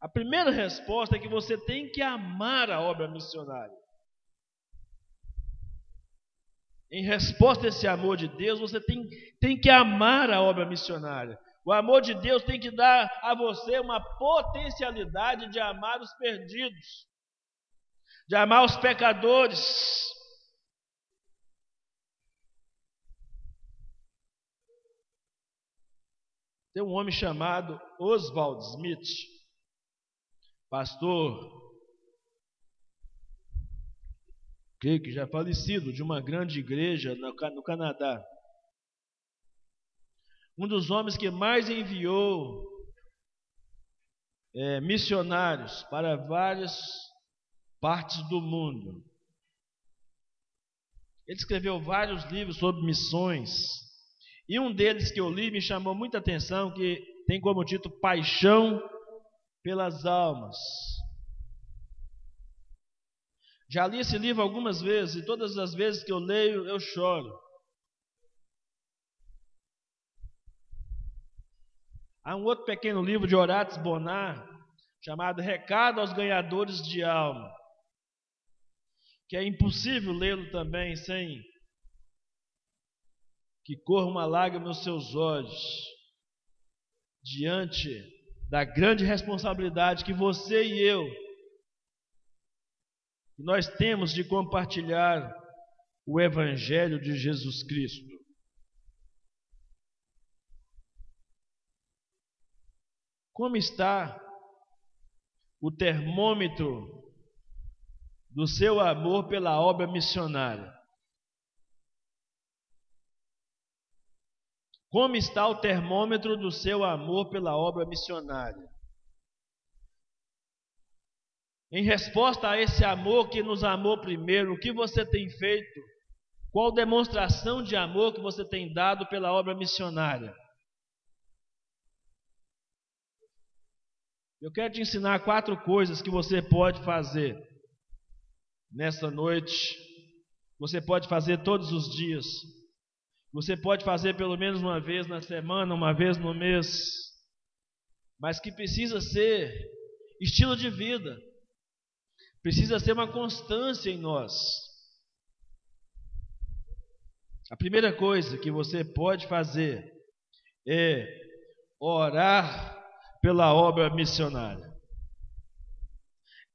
A primeira resposta é que você tem que amar a obra missionária. Em resposta a esse amor de Deus, você tem, tem que amar a obra missionária. O amor de Deus tem que dar a você uma potencialidade de amar os perdidos, de amar os pecadores. Tem um homem chamado Oswald Smith, pastor que já falecido, de uma grande igreja no Canadá. Um dos homens que mais enviou é, missionários para várias partes do mundo. Ele escreveu vários livros sobre missões. E um deles que eu li me chamou muita atenção, que tem como título Paixão pelas Almas. Já li esse livro algumas vezes, e todas as vezes que eu leio, eu choro. Há um outro pequeno livro de Horácio Bonar, chamado Recado aos Ganhadores de Alma, que é impossível lê-lo também sem que corra uma lágrima nos seus olhos, diante da grande responsabilidade que você e eu nós temos de compartilhar o Evangelho de Jesus Cristo. Como está o termômetro do seu amor pela obra missionária? Como está o termômetro do seu amor pela obra missionária? Em resposta a esse amor que nos amou primeiro, o que você tem feito? Qual demonstração de amor que você tem dado pela obra missionária? Eu quero te ensinar quatro coisas que você pode fazer nessa noite. Você pode fazer todos os dias. Você pode fazer pelo menos uma vez na semana, uma vez no mês. Mas que precisa ser estilo de vida. Precisa ser uma constância em nós. A primeira coisa que você pode fazer é orar pela obra missionária.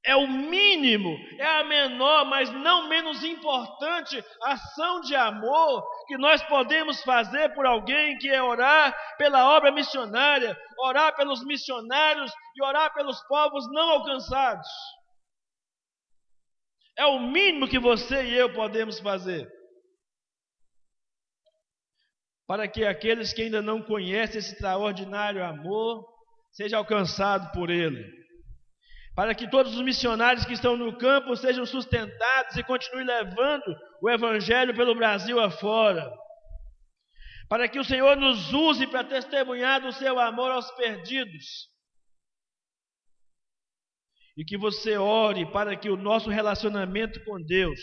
É o mínimo, é a menor, mas não menos importante ação de amor que nós podemos fazer por alguém, que é orar pela obra missionária, orar pelos missionários e orar pelos povos não alcançados. É o mínimo que você e eu podemos fazer. Para que aqueles que ainda não conhecem esse extraordinário amor sejam alcançados por ele. Para que todos os missionários que estão no campo sejam sustentados e continuem levando o Evangelho pelo Brasil afora. Para que o Senhor nos use para testemunhar do seu amor aos perdidos e que você ore para que o nosso relacionamento com Deus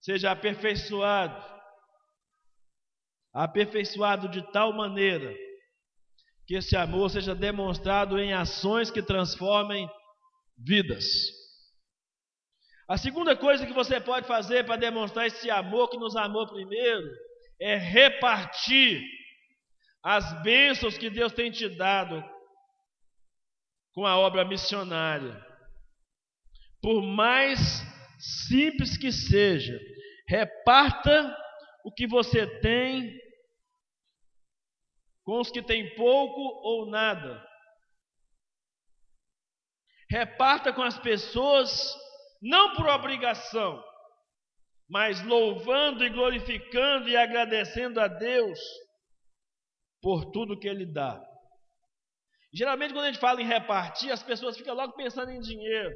seja aperfeiçoado, aperfeiçoado de tal maneira que esse amor seja demonstrado em ações que transformem vidas. A segunda coisa que você pode fazer para demonstrar esse amor que nos amou primeiro é repartir as bênçãos que Deus tem te dado com a obra missionária. Por mais simples que seja, reparta o que você tem com os que têm pouco ou nada. Reparta com as pessoas, não por obrigação, mas louvando e glorificando e agradecendo a Deus por tudo que Ele dá. Geralmente, quando a gente fala em repartir, as pessoas ficam logo pensando em dinheiro.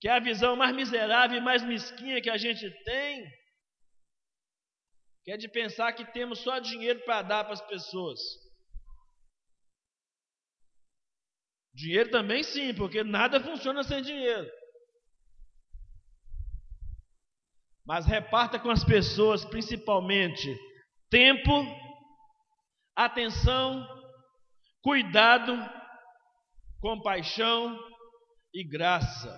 Que é a visão mais miserável e mais mesquinha que a gente tem. Que é de pensar que temos só dinheiro para dar para as pessoas. Dinheiro também sim, porque nada funciona sem dinheiro. Mas reparta com as pessoas, principalmente, tempo, atenção cuidado, compaixão e graça.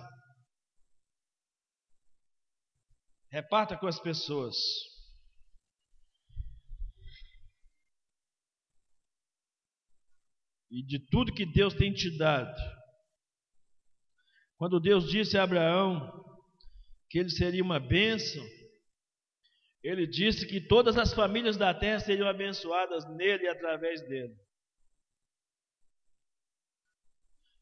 Reparta com as pessoas. E de tudo que Deus tem te dado. Quando Deus disse a Abraão que ele seria uma bênção, ele disse que todas as famílias da terra seriam abençoadas nele e através dele.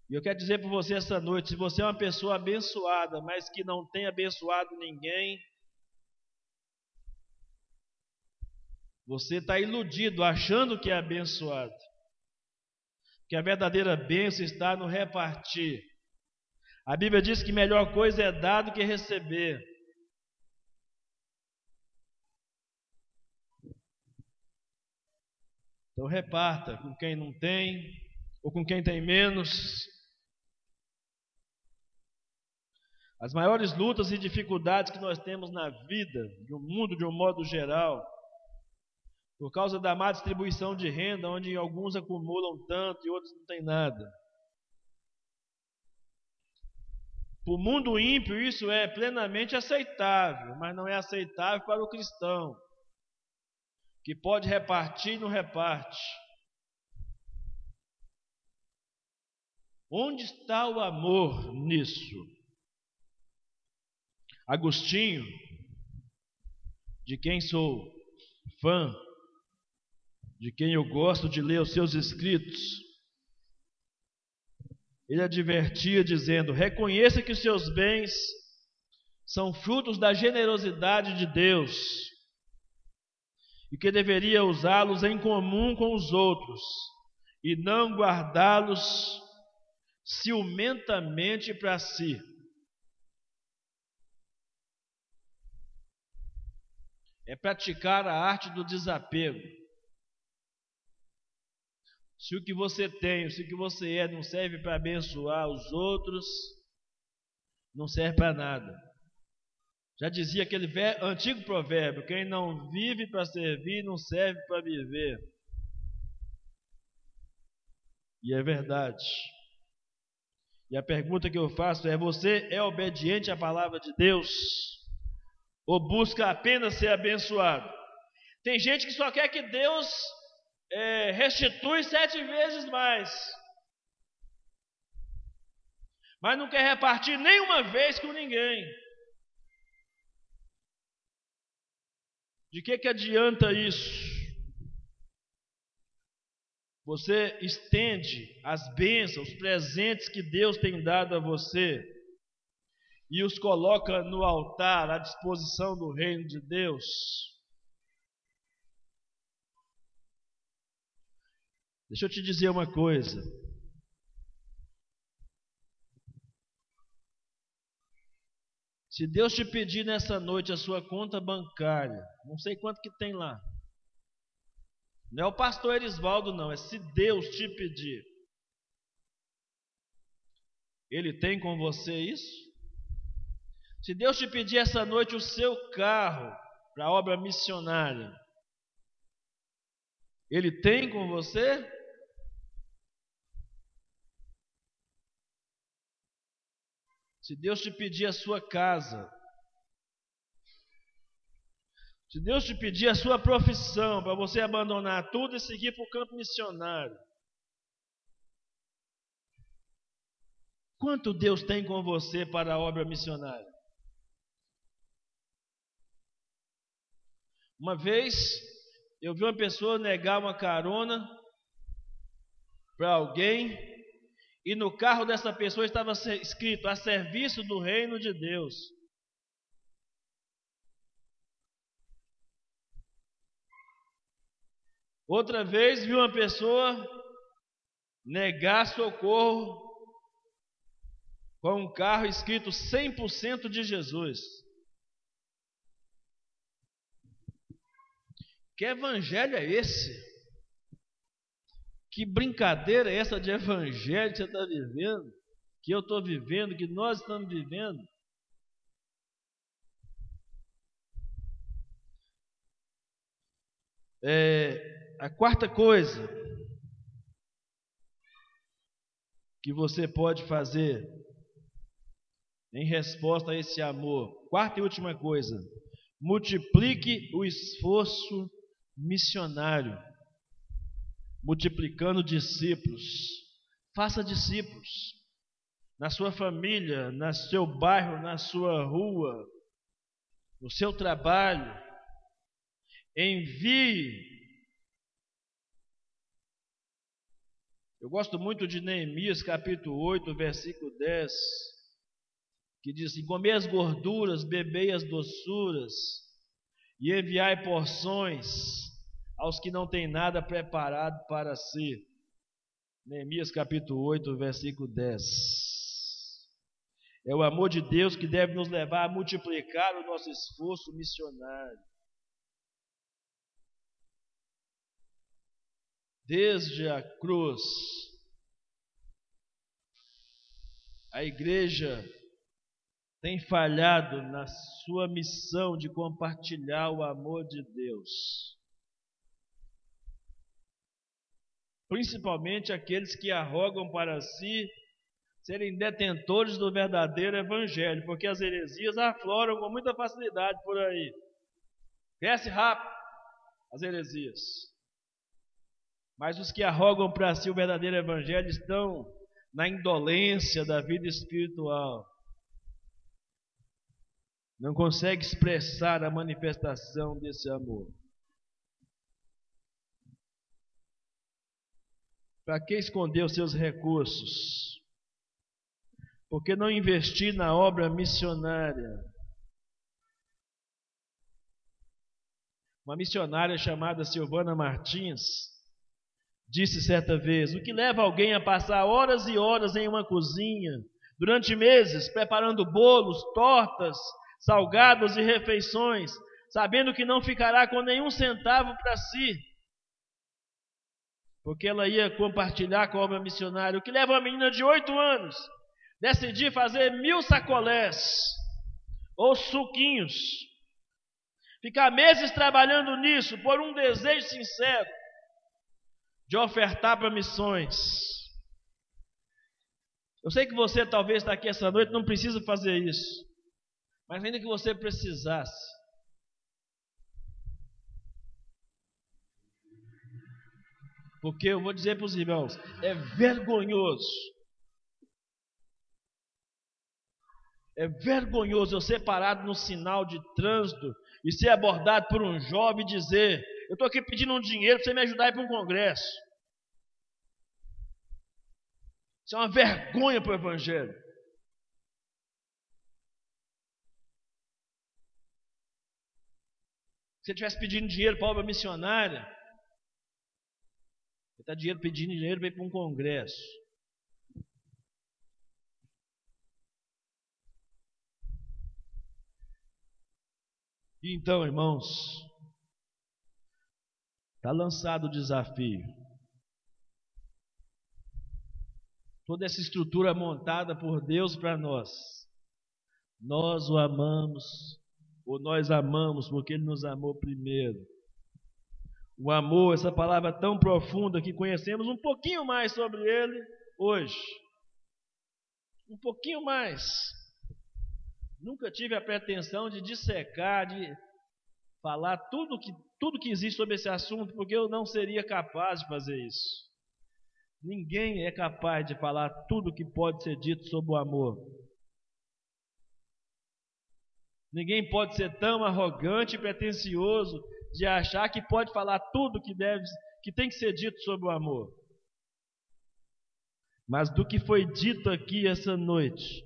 E eu quero dizer para você essa noite: se você é uma pessoa abençoada, mas que não tem abençoado ninguém, você está iludido, achando que é abençoado. que a verdadeira bênção está no repartir. A Bíblia diz que melhor coisa é dar do que receber. Então reparta com quem não tem ou com quem tem menos. As maiores lutas e dificuldades que nós temos na vida, no mundo de um modo geral, por causa da má distribuição de renda, onde alguns acumulam tanto e outros não têm nada. Para o mundo ímpio, isso é plenamente aceitável, mas não é aceitável para o cristão, que pode repartir e não reparte. Onde está o amor nisso? Agostinho, de quem sou fã, de quem eu gosto de ler os seus escritos, ele advertia dizendo: reconheça que os seus bens são frutos da generosidade de Deus e que deveria usá-los em comum com os outros e não guardá-los ciumentamente para si. É praticar a arte do desapego. Se o que você tem, se o que você é não serve para abençoar os outros, não serve para nada. Já dizia aquele antigo provérbio: quem não vive para servir, não serve para viver. E é verdade. E a pergunta que eu faço é: você é obediente à palavra de Deus? Ou busca apenas ser abençoado? Tem gente que só quer que Deus é, restitui sete vezes mais. Mas não quer repartir nenhuma vez com ninguém. De que, que adianta isso? Você estende as bênçãos, os presentes que Deus tem dado a você e os coloca no altar à disposição do reino de Deus. Deixa eu te dizer uma coisa. Se Deus te pedir nessa noite a sua conta bancária, não sei quanto que tem lá. Não é o pastor Erisvaldo, não, é se Deus te pedir. Ele tem com você isso? Se Deus te pedir essa noite o seu carro para a obra missionária, Ele tem com você? Se Deus te pedir a sua casa, se Deus te pedir a sua profissão para você abandonar tudo e seguir para o campo missionário, quanto Deus tem com você para a obra missionária? Uma vez eu vi uma pessoa negar uma carona para alguém e no carro dessa pessoa estava escrito: a serviço do reino de Deus. Outra vez vi uma pessoa negar socorro com um carro escrito 100% de Jesus. Que evangelho é esse? Que brincadeira é essa de evangelho que você está vivendo? Que eu estou vivendo, que nós estamos vivendo? É, a quarta coisa que você pode fazer em resposta a esse amor, quarta e última coisa, multiplique o esforço missionário multiplicando discípulos. Faça discípulos na sua família, no seu bairro, na sua rua, no seu trabalho. Envie. Eu gosto muito de Neemias capítulo 8, versículo 10, que diz assim: Comei as gorduras, bebei as doçuras, e enviai porções aos que não têm nada preparado para si. Neemias capítulo 8, versículo 10. É o amor de Deus que deve nos levar a multiplicar o nosso esforço missionário. Desde a cruz, a igreja tem falhado na sua missão de compartilhar o amor de Deus. Principalmente aqueles que arrogam para si serem detentores do verdadeiro evangelho, porque as heresias afloram com muita facilidade por aí. Cresce rápido as heresias. Mas os que arrogam para si o verdadeiro evangelho estão na indolência da vida espiritual. Não consegue expressar a manifestação desse amor. Para que esconder os seus recursos? Por que não investir na obra missionária? Uma missionária chamada Silvana Martins disse certa vez: O que leva alguém a passar horas e horas em uma cozinha, durante meses, preparando bolos, tortas, salgados e refeições, sabendo que não ficará com nenhum centavo para si? Porque ela ia compartilhar com a obra missionária. O que leva uma menina de oito anos decidir fazer mil sacolés ou suquinhos, ficar meses trabalhando nisso por um desejo sincero de ofertar para missões. Eu sei que você talvez está aqui essa noite não precisa fazer isso, mas ainda que você precisasse, porque eu vou dizer para os irmãos, é vergonhoso É vergonhoso eu ser parado no sinal de trânsito e ser abordado por um jovem e dizer: Eu estou aqui pedindo um dinheiro para você me ajudar a ir para um congresso. Isso é uma vergonha para o Evangelho. Se você estivesse pedindo dinheiro para obra missionária, você está dinheiro pedindo dinheiro para ir para um congresso. Então, irmãos, está lançado o desafio. Toda essa estrutura montada por Deus para nós, nós o amamos, ou nós amamos porque Ele nos amou primeiro. O amor, essa palavra tão profunda que conhecemos um pouquinho mais sobre ele hoje. Um pouquinho mais. Nunca tive a pretensão de dissecar, de falar tudo que, tudo que existe sobre esse assunto, porque eu não seria capaz de fazer isso. Ninguém é capaz de falar tudo que pode ser dito sobre o amor. Ninguém pode ser tão arrogante e pretensioso de achar que pode falar tudo que deve, que tem que ser dito sobre o amor. Mas do que foi dito aqui essa noite,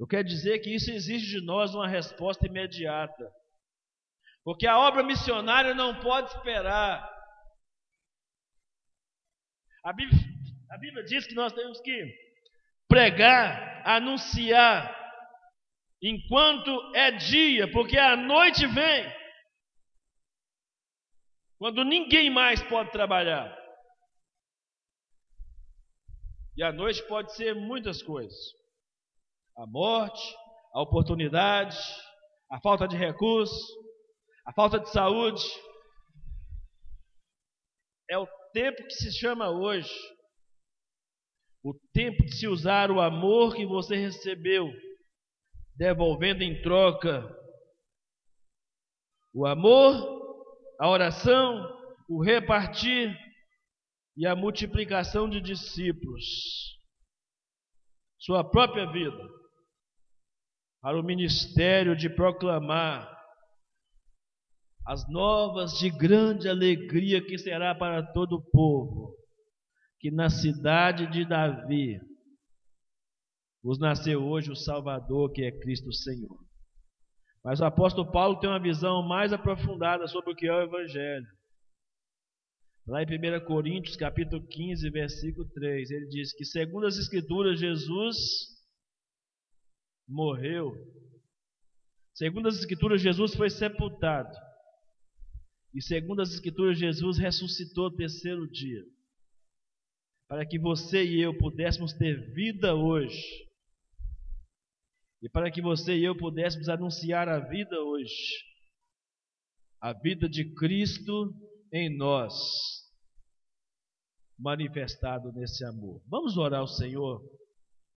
Eu quero dizer que isso exige de nós uma resposta imediata. Porque a obra missionária não pode esperar. A Bíblia, a Bíblia diz que nós temos que pregar, anunciar, enquanto é dia, porque a noite vem, quando ninguém mais pode trabalhar. E a noite pode ser muitas coisas a morte, a oportunidade, a falta de recursos, a falta de saúde. É o tempo que se chama hoje. O tempo de se usar o amor que você recebeu, devolvendo em troca o amor, a oração, o repartir e a multiplicação de discípulos. Sua própria vida para o ministério de proclamar as novas de grande alegria que será para todo o povo, que na cidade de Davi vos nasceu hoje o Salvador, que é Cristo Senhor. Mas o apóstolo Paulo tem uma visão mais aprofundada sobre o que é o Evangelho. Lá em 1 Coríntios, capítulo 15, versículo 3, ele diz que, segundo as Escrituras, Jesus morreu. Segundo as Escrituras, Jesus foi sepultado E segundo as Escrituras, Jesus ressuscitou no terceiro dia. Para que você e eu pudéssemos ter vida hoje. E para que você e eu pudéssemos anunciar a vida hoje. A vida de Cristo em nós, manifestado nesse amor. Vamos orar ao Senhor